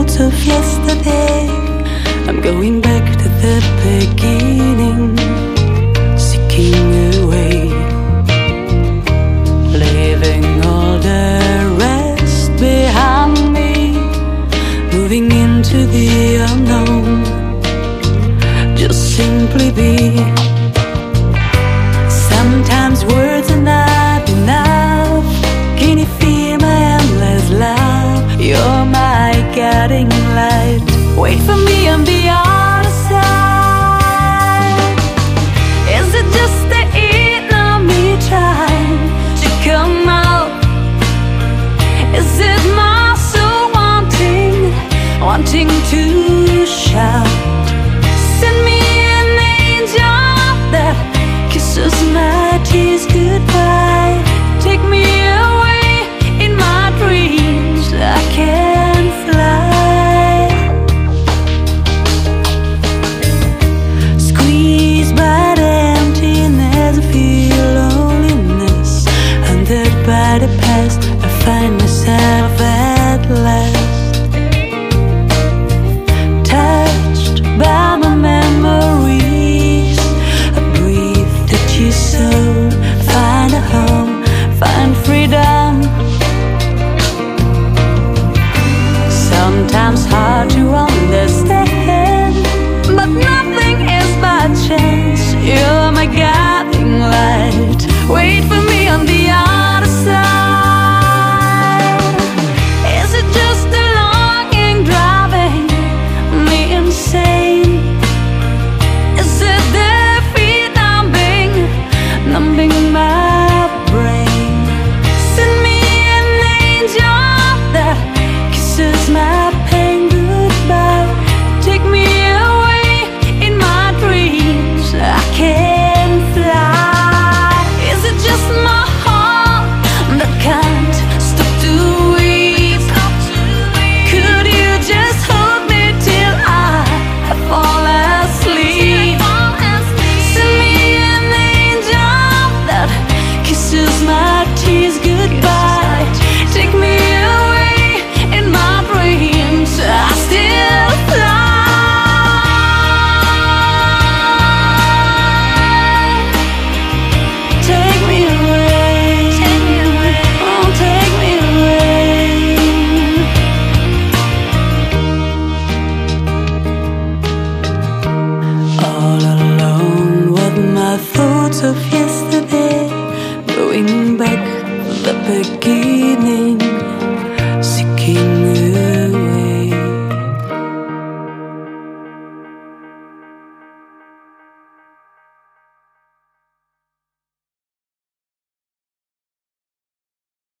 notes of yesterday. I'm going back to the beginning, seeking a way, leaving all the rest behind me, moving into the unknown. Just simply be. by the past. of yesterday, going back to the beginning.